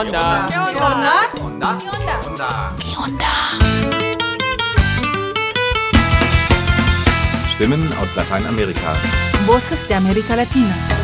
Onda? ¿Qué onda? Onda. Onda. Stimmen aus Lateinamerika. Voces de América Latina.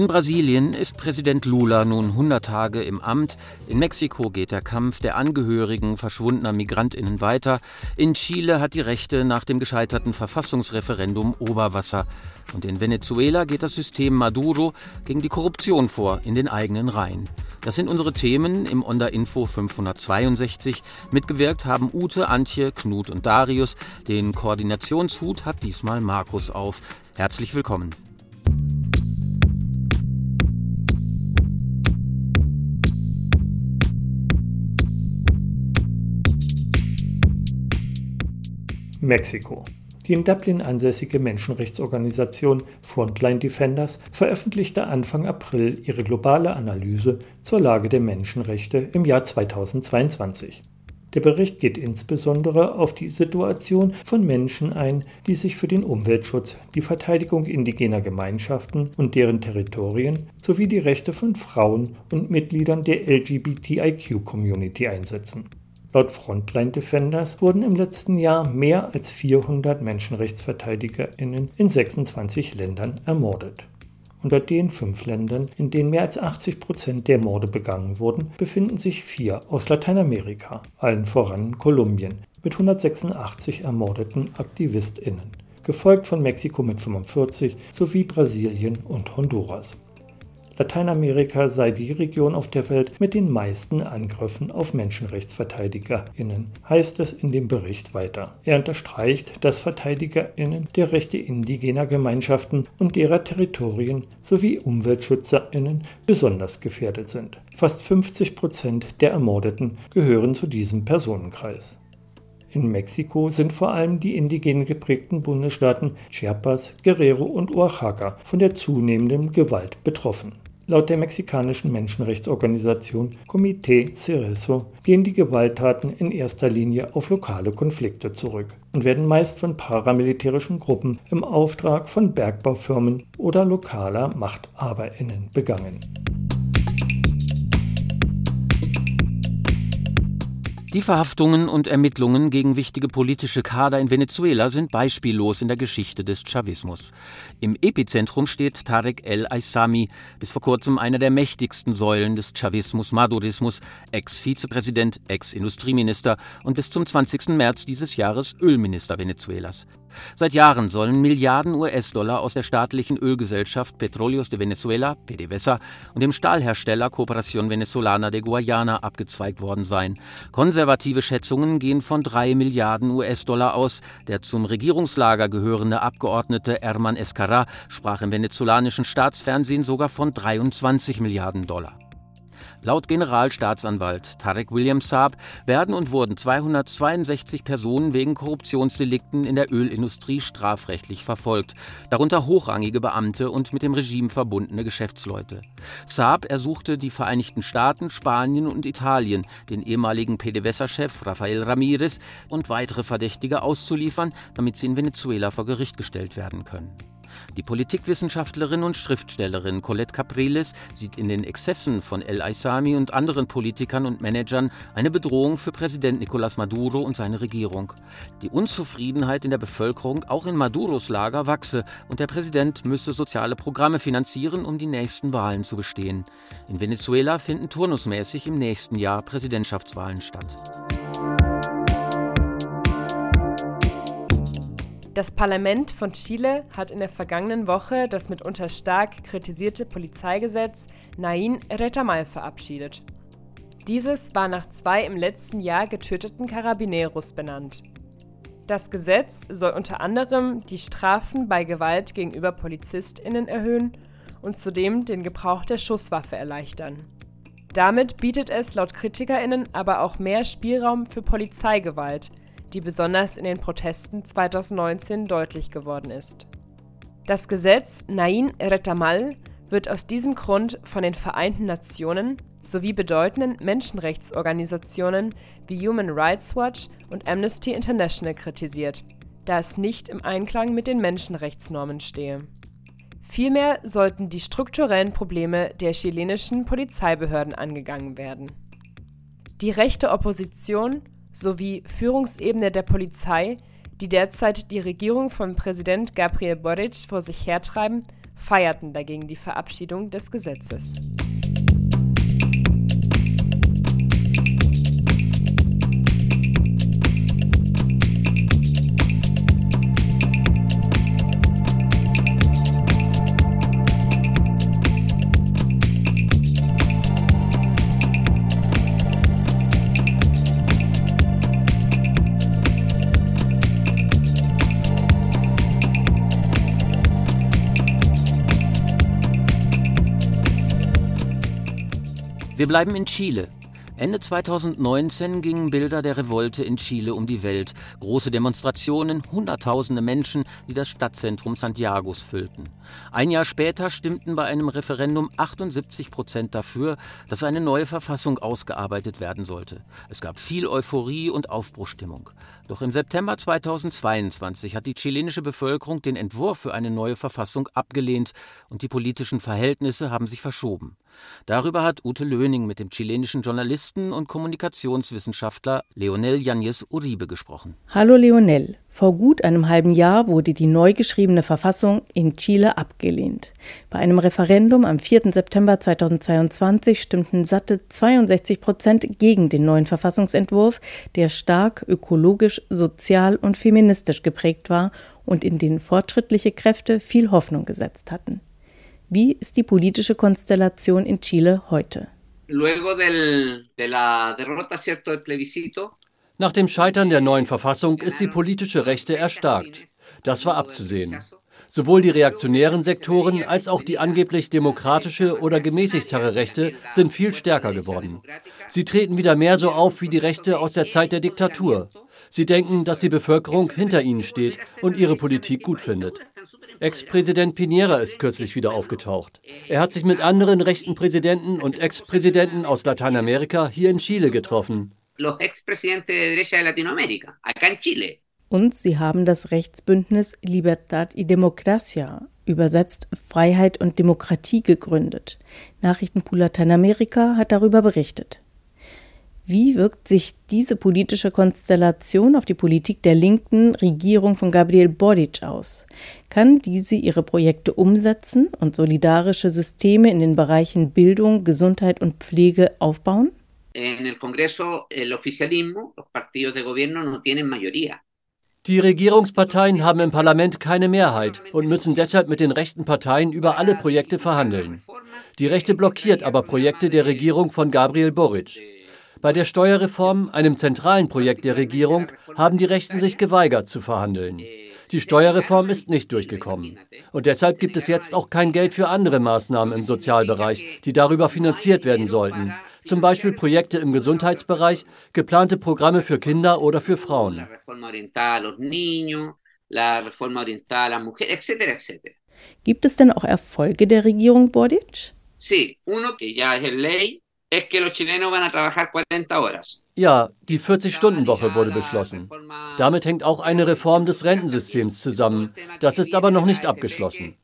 In Brasilien ist Präsident Lula nun 100 Tage im Amt. In Mexiko geht der Kampf der Angehörigen verschwundener Migrantinnen weiter. In Chile hat die Rechte nach dem gescheiterten Verfassungsreferendum Oberwasser. Und in Venezuela geht das System Maduro gegen die Korruption vor in den eigenen Reihen. Das sind unsere Themen im Onda Info 562. Mitgewirkt haben Ute, Antje, Knut und Darius. Den Koordinationshut hat diesmal Markus auf. Herzlich willkommen. Mexiko. Die in Dublin ansässige Menschenrechtsorganisation Frontline Defenders veröffentlichte Anfang April ihre globale Analyse zur Lage der Menschenrechte im Jahr 2022. Der Bericht geht insbesondere auf die Situation von Menschen ein, die sich für den Umweltschutz, die Verteidigung indigener Gemeinschaften und deren Territorien sowie die Rechte von Frauen und Mitgliedern der LGBTIQ-Community einsetzen. Laut Frontline Defenders wurden im letzten Jahr mehr als 400 MenschenrechtsverteidigerInnen in 26 Ländern ermordet. Unter den fünf Ländern, in denen mehr als 80 Prozent der Morde begangen wurden, befinden sich vier aus Lateinamerika, allen voran Kolumbien, mit 186 ermordeten AktivistInnen, gefolgt von Mexiko mit 45 sowie Brasilien und Honduras. Lateinamerika sei die Region auf der Welt mit den meisten Angriffen auf MenschenrechtsverteidigerInnen, heißt es in dem Bericht weiter. Er unterstreicht, dass VerteidigerInnen der Rechte indigener Gemeinschaften und derer Territorien sowie UmweltschützerInnen besonders gefährdet sind. Fast 50 Prozent der Ermordeten gehören zu diesem Personenkreis. In Mexiko sind vor allem die indigen geprägten Bundesstaaten Chiapas, Guerrero und Oaxaca von der zunehmenden Gewalt betroffen. Laut der mexikanischen Menschenrechtsorganisation Comité Cerezo gehen die Gewalttaten in erster Linie auf lokale Konflikte zurück und werden meist von paramilitärischen Gruppen im Auftrag von Bergbaufirmen oder lokaler Machthaberinnen begangen. Die Verhaftungen und Ermittlungen gegen wichtige politische Kader in Venezuela sind beispiellos in der Geschichte des Chavismus. Im Epizentrum steht Tarek El Aissami, bis vor kurzem einer der mächtigsten Säulen des Chavismus-Madurismus, Ex-Vizepräsident, Ex-Industrieminister und bis zum 20. März dieses Jahres Ölminister Venezuelas. Seit Jahren sollen Milliarden US-Dollar aus der staatlichen Ölgesellschaft Petróleos de Venezuela, PDVSA, und dem Stahlhersteller Cooperación Venezolana de Guayana abgezweigt worden sein. Konservative Schätzungen gehen von drei Milliarden US-Dollar aus. Der zum Regierungslager gehörende Abgeordnete Herman Escarra sprach im venezolanischen Staatsfernsehen sogar von 23 Milliarden Dollar. Laut Generalstaatsanwalt Tarek William Saab werden und wurden 262 Personen wegen Korruptionsdelikten in der Ölindustrie strafrechtlich verfolgt, darunter hochrangige Beamte und mit dem Regime verbundene Geschäftsleute. Saab ersuchte die Vereinigten Staaten, Spanien und Italien, den ehemaligen PDVSA-Chef Rafael Ramirez und weitere Verdächtige auszuliefern, damit sie in Venezuela vor Gericht gestellt werden können. Die Politikwissenschaftlerin und Schriftstellerin Colette Capriles sieht in den Exzessen von El Aissami und anderen Politikern und Managern eine Bedrohung für Präsident Nicolás Maduro und seine Regierung. Die Unzufriedenheit in der Bevölkerung, auch in Maduros Lager, wachse und der Präsident müsse soziale Programme finanzieren, um die nächsten Wahlen zu bestehen. In Venezuela finden turnusmäßig im nächsten Jahr Präsidentschaftswahlen statt. Das Parlament von Chile hat in der vergangenen Woche das mitunter stark kritisierte Polizeigesetz Nain Retamal verabschiedet. Dieses war nach zwei im letzten Jahr getöteten Carabineros benannt. Das Gesetz soll unter anderem die Strafen bei Gewalt gegenüber PolizistInnen erhöhen und zudem den Gebrauch der Schusswaffe erleichtern. Damit bietet es laut KritikerInnen aber auch mehr Spielraum für Polizeigewalt, die besonders in den Protesten 2019 deutlich geworden ist. Das Gesetz Nain Retamal wird aus diesem Grund von den Vereinten Nationen sowie bedeutenden Menschenrechtsorganisationen wie Human Rights Watch und Amnesty International kritisiert, da es nicht im Einklang mit den Menschenrechtsnormen stehe. Vielmehr sollten die strukturellen Probleme der chilenischen Polizeibehörden angegangen werden. Die rechte Opposition sowie Führungsebene der Polizei, die derzeit die Regierung von Präsident Gabriel Boric vor sich hertreiben, feierten dagegen die Verabschiedung des Gesetzes. Wir bleiben in Chile. Ende 2019 gingen Bilder der Revolte in Chile um die Welt. Große Demonstrationen, Hunderttausende Menschen, die das Stadtzentrum Santiagos füllten. Ein Jahr später stimmten bei einem Referendum 78 Prozent dafür, dass eine neue Verfassung ausgearbeitet werden sollte. Es gab viel Euphorie und Aufbruchstimmung. Doch im September 2022 hat die chilenische Bevölkerung den Entwurf für eine neue Verfassung abgelehnt und die politischen Verhältnisse haben sich verschoben. Darüber hat Ute Löning mit dem chilenischen Journalisten und Kommunikationswissenschaftler Leonel Yañez Uribe gesprochen. Hallo Leonel, vor gut einem halben Jahr wurde die neu geschriebene Verfassung in Chile abgelehnt. Bei einem Referendum am 4. September 2022 stimmten satte 62 Prozent gegen den neuen Verfassungsentwurf, der stark ökologisch, sozial und feministisch geprägt war und in den fortschrittliche Kräfte viel Hoffnung gesetzt hatten. Wie ist die politische Konstellation in Chile heute? Nach dem Scheitern der neuen Verfassung ist die politische Rechte erstarkt. Das war abzusehen. Sowohl die reaktionären Sektoren als auch die angeblich demokratische oder gemäßigtere Rechte sind viel stärker geworden. Sie treten wieder mehr so auf wie die Rechte aus der Zeit der Diktatur. Sie denken, dass die Bevölkerung hinter ihnen steht und ihre Politik gut findet. Ex-Präsident Piñera ist kürzlich wieder aufgetaucht. Er hat sich mit anderen rechten Präsidenten und Ex-Präsidenten aus Lateinamerika hier in Chile getroffen. Und sie haben das Rechtsbündnis Libertad y Democracia, übersetzt Freiheit und Demokratie, gegründet. Nachrichtenpool Lateinamerika hat darüber berichtet. Wie wirkt sich diese politische Konstellation auf die Politik der linken Regierung von Gabriel Boric aus? Kann diese ihre Projekte umsetzen und solidarische Systeme in den Bereichen Bildung, Gesundheit und Pflege aufbauen? Die Regierungsparteien haben im Parlament keine Mehrheit und müssen deshalb mit den rechten Parteien über alle Projekte verhandeln. Die Rechte blockiert aber Projekte der Regierung von Gabriel Boric. Bei der Steuerreform, einem zentralen Projekt der Regierung, haben die Rechten sich geweigert zu verhandeln. Die Steuerreform ist nicht durchgekommen. Und deshalb gibt es jetzt auch kein Geld für andere Maßnahmen im Sozialbereich, die darüber finanziert werden sollten. Zum Beispiel Projekte im Gesundheitsbereich, geplante Programme für Kinder oder für Frauen. Gibt es denn auch Erfolge der Regierung Boric? Sí, uno que ya es ley ja, die 40-Stunden-Woche wurde beschlossen. Damit hängt auch eine Reform des Rentensystems zusammen. Das ist aber noch nicht abgeschlossen.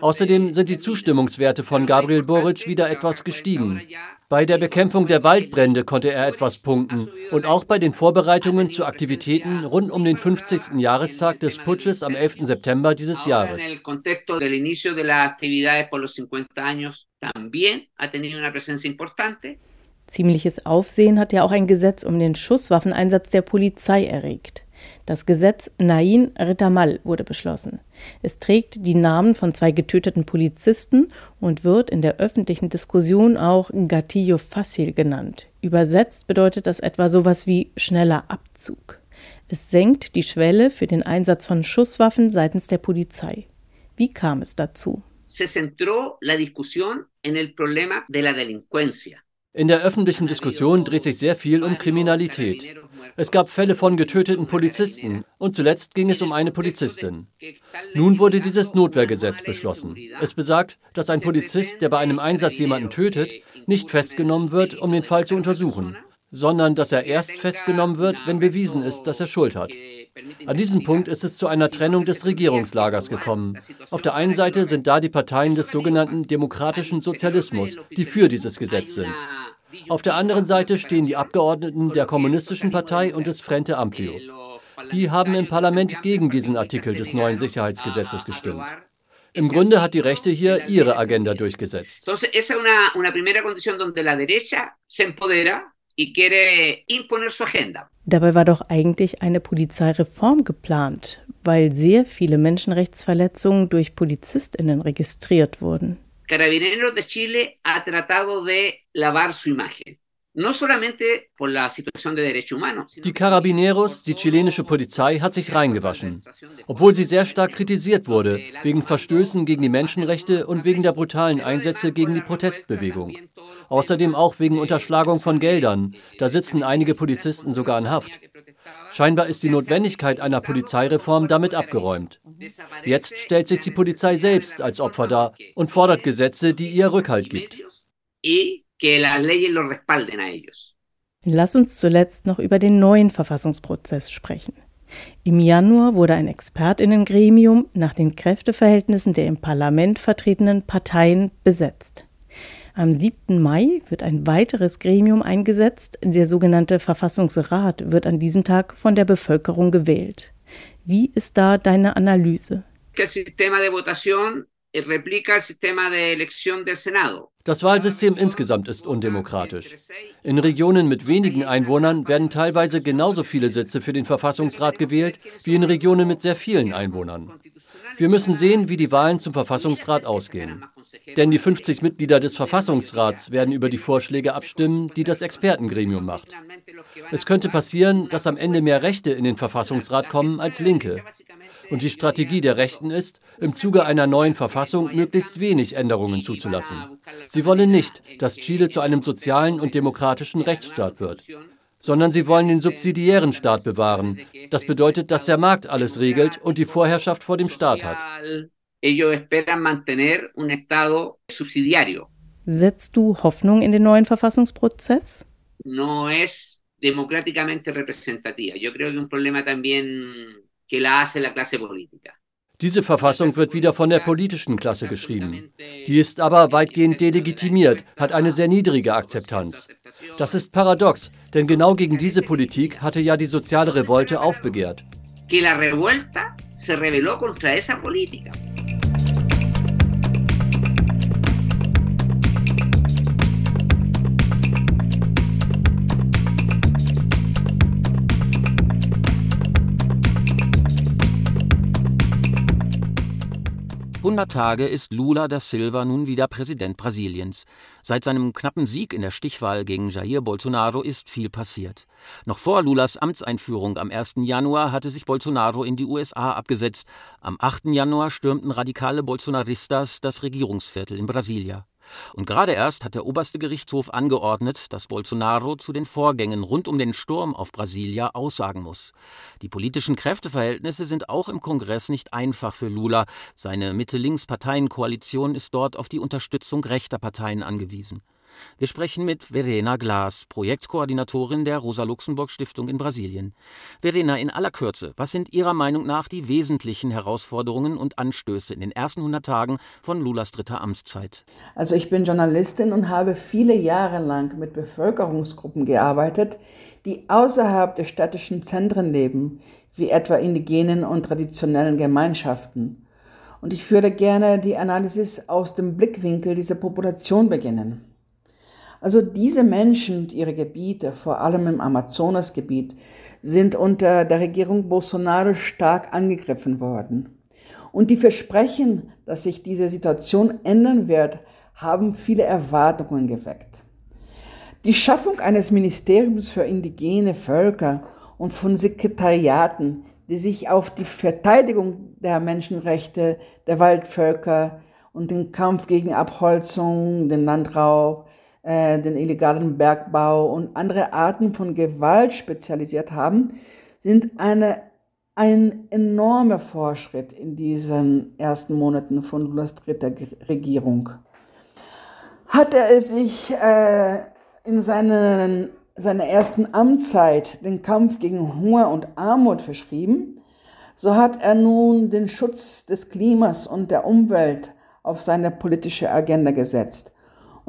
Außerdem sind die Zustimmungswerte von Gabriel Boric wieder etwas gestiegen. Bei der Bekämpfung der Waldbrände konnte er etwas punkten und auch bei den Vorbereitungen zu Aktivitäten rund um den 50. Jahrestag des Putsches am 11. September dieses Jahres. Ziemliches Aufsehen hat ja auch ein Gesetz um den Schusswaffeneinsatz der Polizei erregt. Das Gesetz Nain Retamal wurde beschlossen. Es trägt die Namen von zwei getöteten Polizisten und wird in der öffentlichen Diskussion auch Gatillo Fácil genannt. Übersetzt bedeutet das etwa sowas wie schneller Abzug. Es senkt die Schwelle für den Einsatz von Schusswaffen seitens der Polizei. Wie kam es dazu? Se centró la discusión en el problema de la delincuencia. In der öffentlichen Diskussion dreht sich sehr viel um Kriminalität. Es gab Fälle von getöteten Polizisten und zuletzt ging es um eine Polizistin. Nun wurde dieses Notwehrgesetz beschlossen. Es besagt, dass ein Polizist, der bei einem Einsatz jemanden tötet, nicht festgenommen wird, um den Fall zu untersuchen. Sondern dass er erst festgenommen wird, wenn bewiesen ist, dass er Schuld hat. An diesem Punkt ist es zu einer Trennung des Regierungslagers gekommen. Auf der einen Seite sind da die Parteien des sogenannten demokratischen Sozialismus, die für dieses Gesetz sind. Auf der anderen Seite stehen die Abgeordneten der Kommunistischen Partei und des Frente Amplio. Die haben im Parlament gegen diesen Artikel des neuen Sicherheitsgesetzes gestimmt. Im Grunde hat die Rechte hier ihre Agenda durchgesetzt. Dabei war doch eigentlich eine Polizeireform geplant, weil sehr viele Menschenrechtsverletzungen durch PolizistInnen registriert wurden. Carabineros de Chile ha tratado de lavar su imagen. Die Carabineros, die chilenische Polizei, hat sich reingewaschen, obwohl sie sehr stark kritisiert wurde, wegen Verstößen gegen die Menschenrechte und wegen der brutalen Einsätze gegen die Protestbewegung. Außerdem auch wegen Unterschlagung von Geldern. Da sitzen einige Polizisten sogar in Haft. Scheinbar ist die Notwendigkeit einer Polizeireform damit abgeräumt. Jetzt stellt sich die Polizei selbst als Opfer dar und fordert Gesetze, die ihr Rückhalt gibt que las leyes los respalden a ellos. Lass uns zuletzt noch über den neuen Verfassungsprozess sprechen. Im Januar wurde ein Expertinnengremium nach den Kräfteverhältnissen der im Parlament vertretenen Parteien besetzt. Am 7. Mai wird ein weiteres Gremium eingesetzt. Der sogenannte Verfassungsrat wird an diesem Tag von der Bevölkerung gewählt. Wie ist da deine Analyse? El sistema de votación Senado. Das Wahlsystem insgesamt ist undemokratisch. In Regionen mit wenigen Einwohnern werden teilweise genauso viele Sitze für den Verfassungsrat gewählt wie in Regionen mit sehr vielen Einwohnern. Wir müssen sehen, wie die Wahlen zum Verfassungsrat ausgehen. Denn die 50 Mitglieder des Verfassungsrats werden über die Vorschläge abstimmen, die das Expertengremium macht. Es könnte passieren, dass am Ende mehr Rechte in den Verfassungsrat kommen als Linke. Und die Strategie der Rechten ist, im Zuge einer neuen Verfassung möglichst wenig Änderungen zuzulassen. Sie wollen nicht, dass Chile zu einem sozialen und demokratischen Rechtsstaat wird, sondern sie wollen den subsidiären Staat bewahren. Das bedeutet, dass der Markt alles regelt und die Vorherrschaft vor dem Staat hat. Setzt du Hoffnung in den neuen Verfassungsprozess? No es democráticamente representativa. Yo creo que un problema también que la hace la clase política. Diese Verfassung wird wieder von der politischen Klasse geschrieben. Die ist aber weitgehend delegitimiert, hat eine sehr niedrige Akzeptanz. Das ist paradox, denn genau gegen diese Politik hatte ja die soziale Revolte aufbegehrt. Que la revuelta se rebeló contra esa política. Hundert Tage ist Lula da Silva nun wieder Präsident Brasiliens. Seit seinem knappen Sieg in der Stichwahl gegen Jair Bolsonaro ist viel passiert. Noch vor Lulas Amtseinführung am 1. Januar hatte sich Bolsonaro in die USA abgesetzt. Am 8. Januar stürmten radikale Bolsonaristas das Regierungsviertel in Brasilia. Und gerade erst hat der oberste Gerichtshof angeordnet, dass Bolsonaro zu den Vorgängen rund um den Sturm auf Brasilia aussagen muss. Die politischen Kräfteverhältnisse sind auch im Kongress nicht einfach für Lula. Seine Mitte-Links-Parteienkoalition ist dort auf die Unterstützung rechter Parteien angewiesen. Wir sprechen mit Verena Glas, Projektkoordinatorin der Rosa-Luxemburg-Stiftung in Brasilien. Verena, in aller Kürze, was sind Ihrer Meinung nach die wesentlichen Herausforderungen und Anstöße in den ersten 100 Tagen von Lulas dritter Amtszeit? Also ich bin Journalistin und habe viele Jahre lang mit Bevölkerungsgruppen gearbeitet, die außerhalb der städtischen Zentren leben, wie etwa indigenen und traditionellen Gemeinschaften. Und ich würde gerne die Analysis aus dem Blickwinkel dieser Population beginnen. Also diese Menschen und ihre Gebiete, vor allem im Amazonasgebiet, sind unter der Regierung Bolsonaro stark angegriffen worden. Und die Versprechen, dass sich diese Situation ändern wird, haben viele Erwartungen geweckt. Die Schaffung eines Ministeriums für indigene Völker und von Sekretariaten, die sich auf die Verteidigung der Menschenrechte der Waldvölker und den Kampf gegen Abholzung, den Landraub, äh, den illegalen Bergbau und andere Arten von Gewalt spezialisiert haben, sind eine, ein enormer Fortschritt in diesen ersten Monaten von Lulas dritter Regierung. Hat er sich äh, in seinen seiner ersten Amtszeit den Kampf gegen Hunger und Armut verschrieben, so hat er nun den Schutz des Klimas und der Umwelt auf seine politische Agenda gesetzt.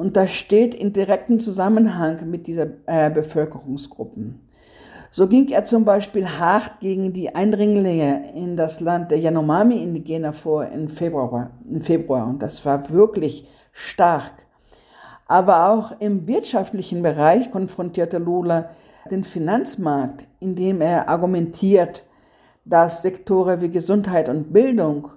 Und das steht in direktem Zusammenhang mit dieser äh, Bevölkerungsgruppen. So ging er zum Beispiel hart gegen die Eindringlinge in das Land der Yanomami-Indigener vor im Februar, im Februar. Und das war wirklich stark. Aber auch im wirtschaftlichen Bereich konfrontierte Lula den Finanzmarkt, indem er argumentiert, dass Sektoren wie Gesundheit und Bildung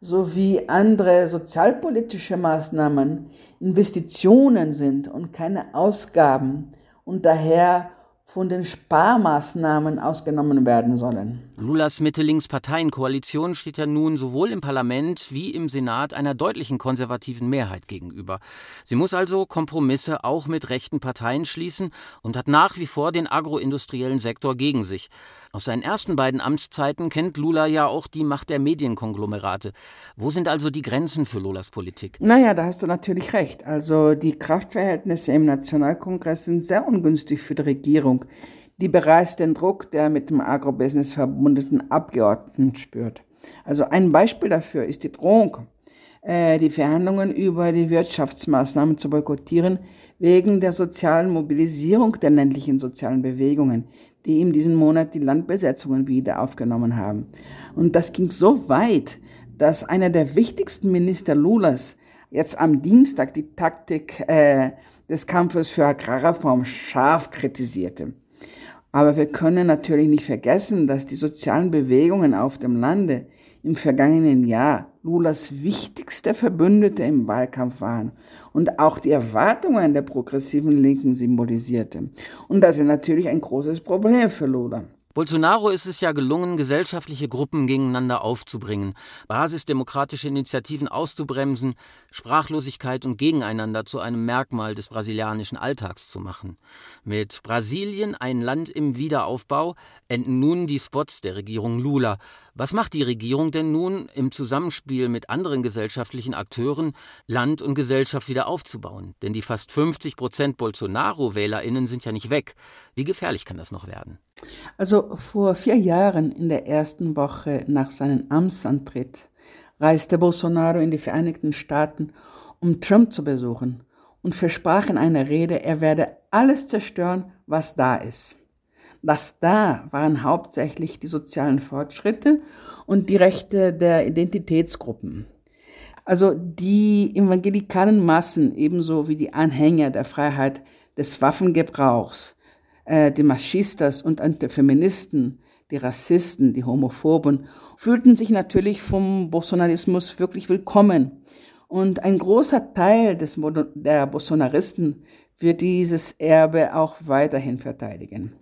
sowie andere sozialpolitische Maßnahmen Investitionen sind und keine Ausgaben und daher von den Sparmaßnahmen ausgenommen werden sollen. Lulas Mitte-Links-Parteien-Koalition steht ja nun sowohl im Parlament wie im Senat einer deutlichen konservativen Mehrheit gegenüber. Sie muss also Kompromisse auch mit rechten Parteien schließen und hat nach wie vor den agroindustriellen Sektor gegen sich. Aus seinen ersten beiden Amtszeiten kennt Lula ja auch die Macht der Medienkonglomerate. Wo sind also die Grenzen für Lulas Politik? Naja, da hast du natürlich recht. Also die Kraftverhältnisse im Nationalkongress sind sehr ungünstig für die Regierung, die bereits den Druck der mit dem Agrobusiness verbundenen Abgeordneten spürt. Also ein Beispiel dafür ist die Drohung, äh, die Verhandlungen über die Wirtschaftsmaßnahmen zu boykottieren, wegen der sozialen Mobilisierung der ländlichen sozialen Bewegungen, die in diesem Monat die Landbesetzungen wieder aufgenommen haben. Und das ging so weit, dass einer der wichtigsten Minister Lulas jetzt am Dienstag die Taktik äh, des Kampfes für Agrarreform scharf kritisierte. Aber wir können natürlich nicht vergessen, dass die sozialen Bewegungen auf dem Lande im vergangenen Jahr Lulas wichtigste Verbündete im Wahlkampf waren und auch die Erwartungen der progressiven Linken symbolisierte. Und das ist natürlich ein großes Problem für Lula. Bolsonaro ist es ja gelungen, gesellschaftliche Gruppen gegeneinander aufzubringen, basisdemokratische Initiativen auszubremsen, Sprachlosigkeit und Gegeneinander zu einem Merkmal des brasilianischen Alltags zu machen. Mit Brasilien, ein Land im Wiederaufbau, enden nun die Spots der Regierung Lula. Was macht die Regierung denn nun im Zusammenspiel mit anderen gesellschaftlichen Akteuren, Land und Gesellschaft wieder aufzubauen? Denn die fast 50 Prozent Bolsonaro-WählerInnen sind ja nicht weg. Wie gefährlich kann das noch werden? Also vor vier Jahren, in der ersten Woche nach seinem Amtsantritt, reiste Bolsonaro in die Vereinigten Staaten, um Trump zu besuchen und versprach in einer Rede, er werde alles zerstören, was da ist. Das da waren hauptsächlich die sozialen Fortschritte und die Rechte der Identitätsgruppen. Also die evangelikalen Massen ebenso wie die Anhänger der Freiheit des Waffengebrauchs, äh, die Maschistas und Antifeministen, die Rassisten, die Homophoben, fühlten sich natürlich vom Bolsonarismus wirklich willkommen. Und ein großer Teil des, der Bolsonaristen wird dieses Erbe auch weiterhin verteidigen.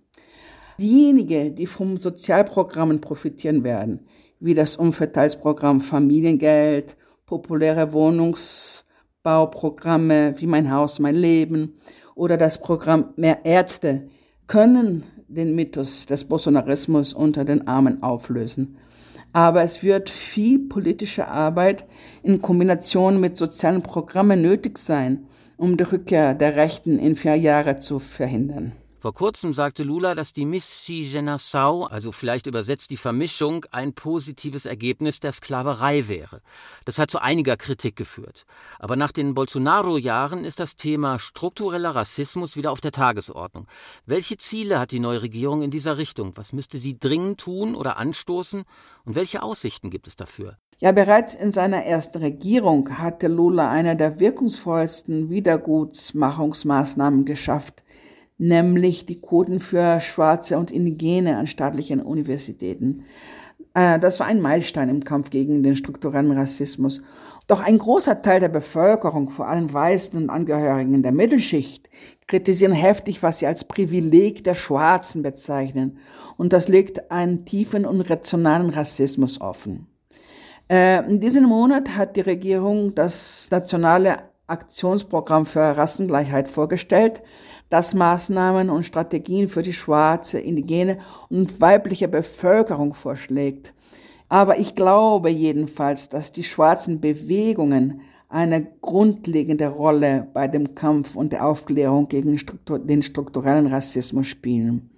Diejenigen, die vom Sozialprogrammen profitieren werden, wie das Umverteilsprogramm Familiengeld, populäre Wohnungsbauprogramme wie Mein Haus, mein Leben oder das Programm Mehr Ärzte, können den Mythos des Bolsonarismus unter den Armen auflösen. Aber es wird viel politische Arbeit in Kombination mit sozialen Programmen nötig sein, um die Rückkehr der Rechten in vier Jahre zu verhindern. Vor kurzem sagte Lula, dass die Miscigenação, also vielleicht übersetzt die Vermischung, ein positives Ergebnis der Sklaverei wäre. Das hat zu einiger Kritik geführt. Aber nach den Bolsonaro-Jahren ist das Thema struktureller Rassismus wieder auf der Tagesordnung. Welche Ziele hat die neue Regierung in dieser Richtung? Was müsste sie dringend tun oder anstoßen? Und welche Aussichten gibt es dafür? Ja, bereits in seiner ersten Regierung hatte Lula eine der wirkungsvollsten Wiedergutsmachungsmaßnahmen geschafft nämlich die Quoten für Schwarze und Indigene an staatlichen Universitäten. Äh, das war ein Meilenstein im Kampf gegen den strukturellen Rassismus. Doch ein großer Teil der Bevölkerung, vor allem Weißen und Angehörigen der Mittelschicht, kritisieren heftig, was sie als Privileg der Schwarzen bezeichnen. Und das legt einen tiefen und rationalen Rassismus offen. Äh, in diesem Monat hat die Regierung das nationale Aktionsprogramm für Rassengleichheit vorgestellt, das Maßnahmen und Strategien für die schwarze, indigene und weibliche Bevölkerung vorschlägt. Aber ich glaube jedenfalls, dass die schwarzen Bewegungen eine grundlegende Rolle bei dem Kampf und der Aufklärung gegen Struktur, den strukturellen Rassismus spielen.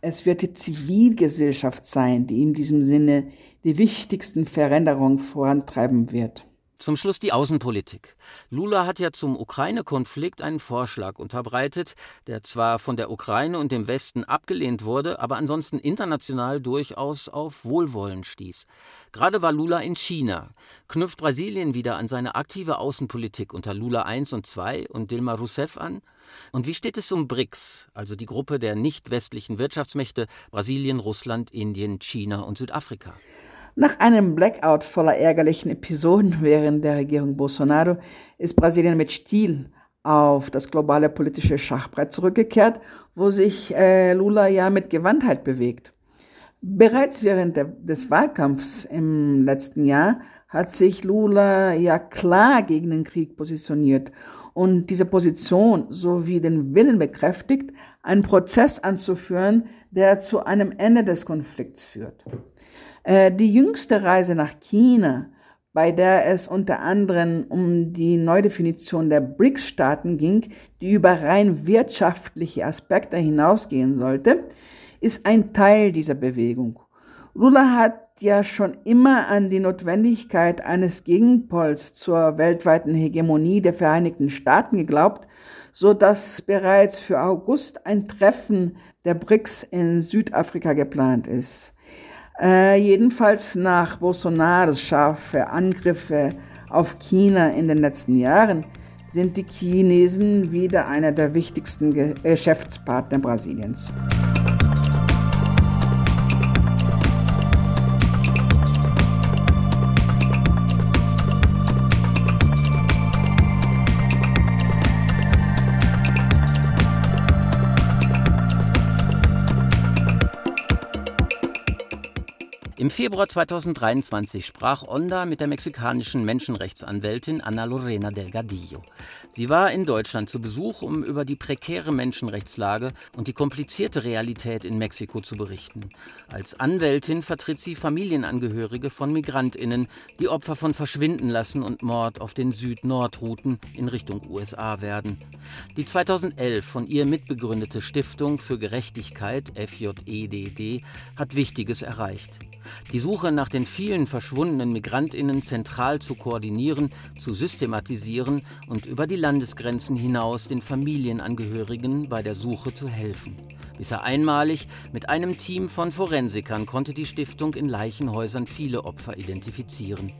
Es wird die Zivilgesellschaft sein, die in diesem Sinne die wichtigsten Veränderungen vorantreiben wird. Zum Schluss die Außenpolitik. Lula hat ja zum Ukraine-Konflikt einen Vorschlag unterbreitet, der zwar von der Ukraine und dem Westen abgelehnt wurde, aber ansonsten international durchaus auf Wohlwollen stieß. Gerade war Lula in China. Knüpft Brasilien wieder an seine aktive Außenpolitik unter Lula I und II und Dilma Rousseff an? Und wie steht es um BRICS, also die Gruppe der nicht westlichen Wirtschaftsmächte Brasilien, Russland, Indien, China und Südafrika? Nach einem Blackout voller ärgerlichen Episoden während der Regierung Bolsonaro ist Brasilien mit Stil auf das globale politische Schachbrett zurückgekehrt, wo sich äh, Lula ja mit Gewandtheit bewegt. Bereits während der, des Wahlkampfs im letzten Jahr hat sich Lula ja klar gegen den Krieg positioniert und diese Position sowie den Willen bekräftigt, einen Prozess anzuführen, der zu einem Ende des Konflikts führt. Äh, die jüngste Reise nach China, bei der es unter anderem um die Neudefinition der BRICS-Staaten ging, die über rein wirtschaftliche Aspekte hinausgehen sollte, ist ein Teil dieser Bewegung. Lula hat ja schon immer an die Notwendigkeit eines Gegenpols zur weltweiten Hegemonie der Vereinigten Staaten geglaubt, so dass bereits für August ein Treffen der BRICS in Südafrika geplant ist. Äh, jedenfalls nach Bolsonaros scharfe Angriffe auf China in den letzten Jahren sind die Chinesen wieder einer der wichtigsten Geschäftspartner Brasiliens. Im Februar 2023 sprach Onda mit der mexikanischen Menschenrechtsanwältin Ana Lorena Delgadillo. Sie war in Deutschland zu Besuch, um über die prekäre Menschenrechtslage und die komplizierte Realität in Mexiko zu berichten. Als Anwältin vertritt sie Familienangehörige von Migrantinnen, die Opfer von Verschwindenlassen und Mord auf den Süd-Nord-Routen in Richtung USA werden. Die 2011 von ihr mitbegründete Stiftung für Gerechtigkeit FJEDD hat Wichtiges erreicht die Suche nach den vielen verschwundenen Migrantinnen zentral zu koordinieren, zu systematisieren und über die Landesgrenzen hinaus den Familienangehörigen bei der Suche zu helfen. Bisher einmalig mit einem Team von Forensikern konnte die Stiftung in Leichenhäusern viele Opfer identifizieren.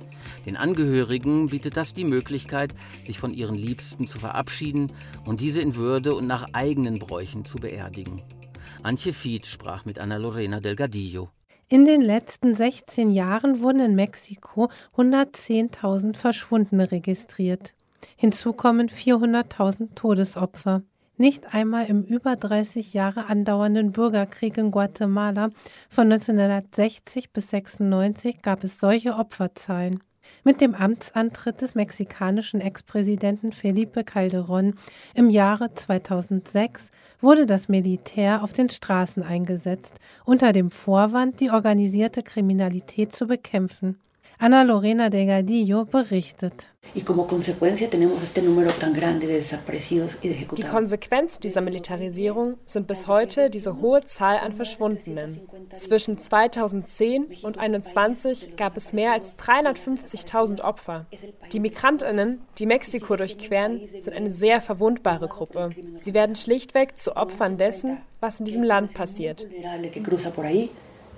Den Angehörigen bietet das die Möglichkeit, sich von ihren Liebsten zu verabschieden und diese in Würde und nach eigenen Bräuchen zu beerdigen. Antje Fied sprach mit Anna Lorena Delgadillo. In den letzten 16 Jahren wurden in Mexiko 110.000 Verschwundene registriert. Hinzu kommen 400.000 Todesopfer. Nicht einmal im über 30 Jahre andauernden Bürgerkrieg in Guatemala von 1960 bis 96 gab es solche Opferzahlen. Mit dem Amtsantritt des mexikanischen Ex-Präsidenten Felipe Calderón im Jahre 2006 wurde das Militär auf den Straßen eingesetzt, unter dem Vorwand, die organisierte Kriminalität zu bekämpfen. Ana Lorena Delgadillo berichtet. Die Konsequenz dieser Militarisierung sind bis heute diese hohe Zahl an Verschwundenen. Zwischen 2010 und 2021 gab es mehr als 350.000 Opfer. Die Migrantinnen, die Mexiko durchqueren, sind eine sehr verwundbare Gruppe. Sie werden schlichtweg zu Opfern dessen, was in diesem Land passiert.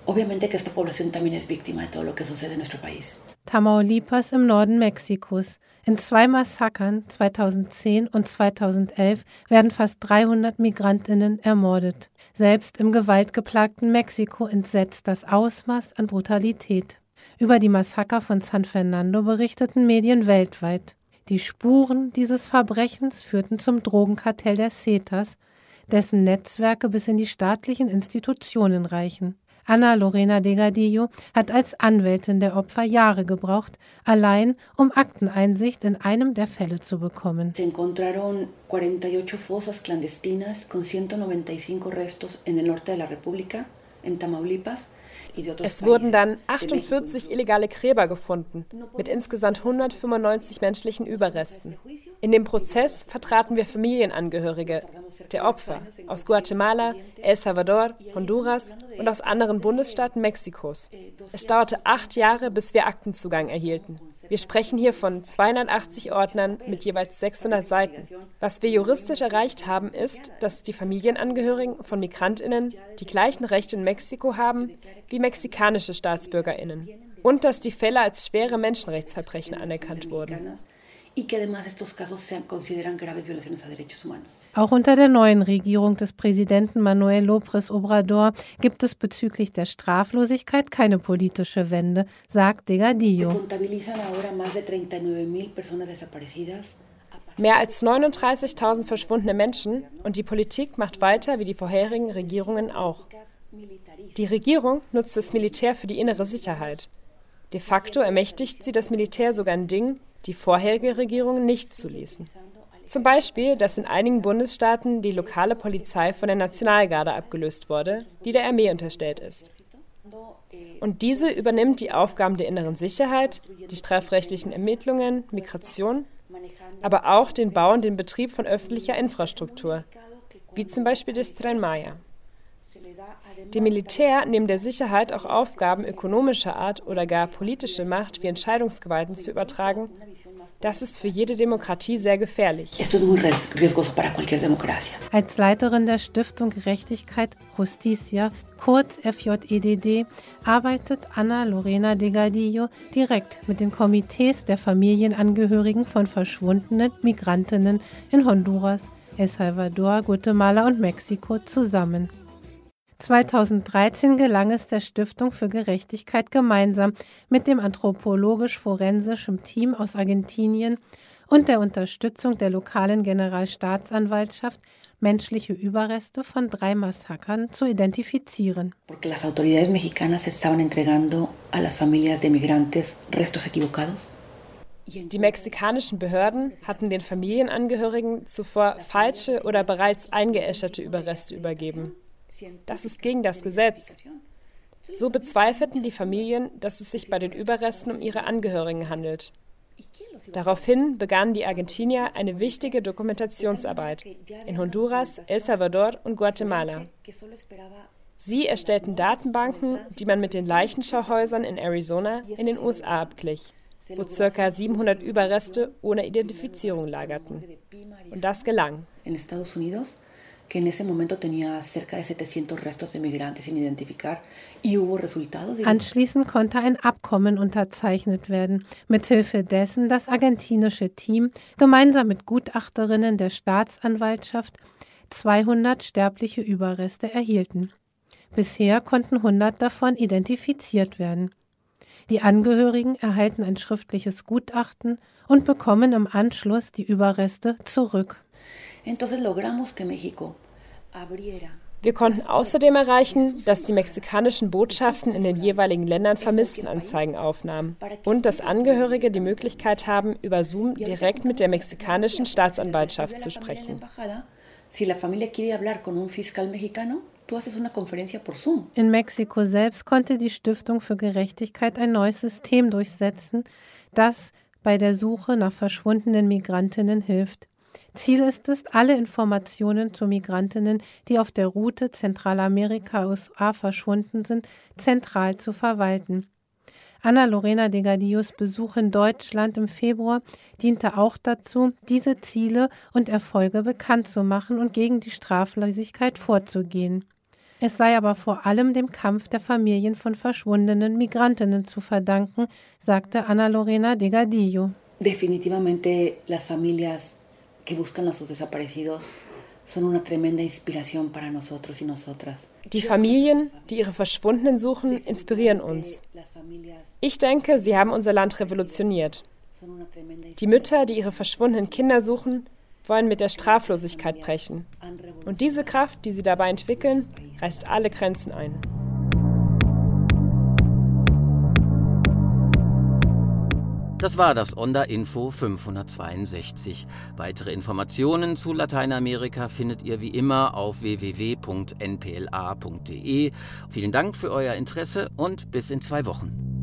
Obviamente que esta población también es víctima de todo lo que sucede en nuestro país. Tamaulipas im Norden Mexikos. In zwei Massakern 2010 und 2011 werden fast 300 Migrantinnen ermordet. Selbst im gewaltgeplagten Mexiko entsetzt das Ausmaß an Brutalität. Über die Massaker von San Fernando berichteten Medien weltweit. Die Spuren dieses Verbrechens führten zum Drogenkartell der Cetas, dessen Netzwerke bis in die staatlichen Institutionen reichen. Anna Lorena Delgadillo hat als Anwältin der Opfer Jahre gebraucht, allein um Akteneinsicht in einem der Fälle zu bekommen. Se encontraron 48 fosas clandestinas con 195 restos en el norte de la República, en Tamaulipas. Es wurden dann 48 illegale Gräber gefunden, mit insgesamt 195 menschlichen Überresten. In dem Prozess vertraten wir Familienangehörige der Opfer aus Guatemala, El Salvador, Honduras und aus anderen Bundesstaaten Mexikos. Es dauerte acht Jahre, bis wir Aktenzugang erhielten. Wir sprechen hier von 280 Ordnern mit jeweils 600 Seiten. Was wir juristisch erreicht haben, ist, dass die Familienangehörigen von Migrantinnen die gleichen Rechte in Mexiko haben wie mexikanische Staatsbürgerinnen und dass die Fälle als schwere Menschenrechtsverbrechen anerkannt wurden. Auch unter der neuen Regierung des Präsidenten Manuel López Obrador gibt es bezüglich der Straflosigkeit keine politische Wende, sagt Degadillo. Mehr als 39.000 verschwundene Menschen und die Politik macht weiter wie die vorherigen Regierungen auch. Die Regierung nutzt das Militär für die innere Sicherheit. De facto ermächtigt sie das Militär sogar in Dingen, die vorherige Regierungen nicht zuließen. Zum Beispiel, dass in einigen Bundesstaaten die lokale Polizei von der Nationalgarde abgelöst wurde, die der Armee unterstellt ist. Und diese übernimmt die Aufgaben der inneren Sicherheit, die strafrechtlichen Ermittlungen, Migration, aber auch den Bau und den Betrieb von öffentlicher Infrastruktur, wie zum Beispiel des Tren Maya. Dem Militär neben der Sicherheit auch Aufgaben ökonomischer Art oder gar politische Macht wie Entscheidungsgewalten zu übertragen, das ist für jede Demokratie sehr gefährlich. Als Leiterin der Stiftung Gerechtigkeit Justicia, kurz FJEDD, arbeitet Anna Lorena Delgadillo direkt mit den Komitees der Familienangehörigen von verschwundenen Migrantinnen in Honduras, El Salvador, Guatemala und Mexiko zusammen. 2013 gelang es der Stiftung für Gerechtigkeit gemeinsam mit dem anthropologisch-forensischen Team aus Argentinien und der Unterstützung der lokalen Generalstaatsanwaltschaft menschliche Überreste von drei Massakern zu identifizieren. Porque las autoridades mexicanas estaban entregando a las familias de migrantes restos equivocados. Die mexikanischen Behörden hatten den Familienangehörigen zuvor falsche oder bereits eingeäscherte Überreste übergeben. Das ist gegen das Gesetz. So bezweifelten die Familien, dass es sich bei den Überresten um ihre Angehörigen handelt. Daraufhin begannen die Argentinier eine wichtige Dokumentationsarbeit in Honduras, El Salvador und Guatemala. Sie erstellten Datenbanken, die man mit den Leichenschauhäusern in Arizona in den USA abglich, wo ca. 700 Überreste ohne Identifizierung lagerten. Und das gelang que en ese momento tenía cerca de 700 restos de migrantes sin identificar y hubo resultados. Anschließend konnte ein Abkommen unterzeichnet werden, mithilfe dessen das argentinische Team gemeinsam mit Gutachterinnen der Staatsanwaltschaft 200 sterbliche Überreste erhielten. Bisher konnten 100 davon identifiziert werden. Die Angehörigen erhalten ein schriftliches Gutachten und bekommen im Anschluss die Überreste zurück. Wir konnten außerdem erreichen, dass die mexikanischen Botschaften in den jeweiligen Ländern Vermisstenanzeigen aufnahmen und dass Angehörige die Möglichkeit haben, über Zoom direkt mit der mexikanischen Staatsanwaltschaft zu sprechen. In Mexiko selbst konnte die Stiftung für Gerechtigkeit ein neues System durchsetzen, das bei der Suche nach verschwundenen Migrantinnen hilft. Ziel ist es, alle Informationen zu Migrantinnen, die auf der Route Zentralamerika-USA verschwunden sind, zentral zu verwalten. Anna Lorena de Gadios Besuch in Deutschland im Februar diente auch dazu, diese Ziele und Erfolge bekannt zu machen und gegen die Straflosigkeit vorzugehen. Es sei aber vor allem dem Kampf der Familien von verschwundenen Migrantinnen zu verdanken, sagte Anna Lorena de Gadillo. Definitivamente las familias que buscan a sus desaparecidos son una tremenda inspiración para nosotros y nosotras. Die Familien, die ihre Verschwundenen suchen, inspirieren uns. Ich denke, sie haben unser Land revolutioniert. Die Mütter, die ihre verschwundenen Kinder suchen, wollen mit der Straflosigkeit brechen. Und diese Kraft, die sie dabei entwickeln, reißt alle Grenzen ein. Das war das Onda Info 562. Weitere Informationen zu Lateinamerika findet ihr wie immer auf www.npla.de. Vielen Dank für euer Interesse und bis in zwei Wochen.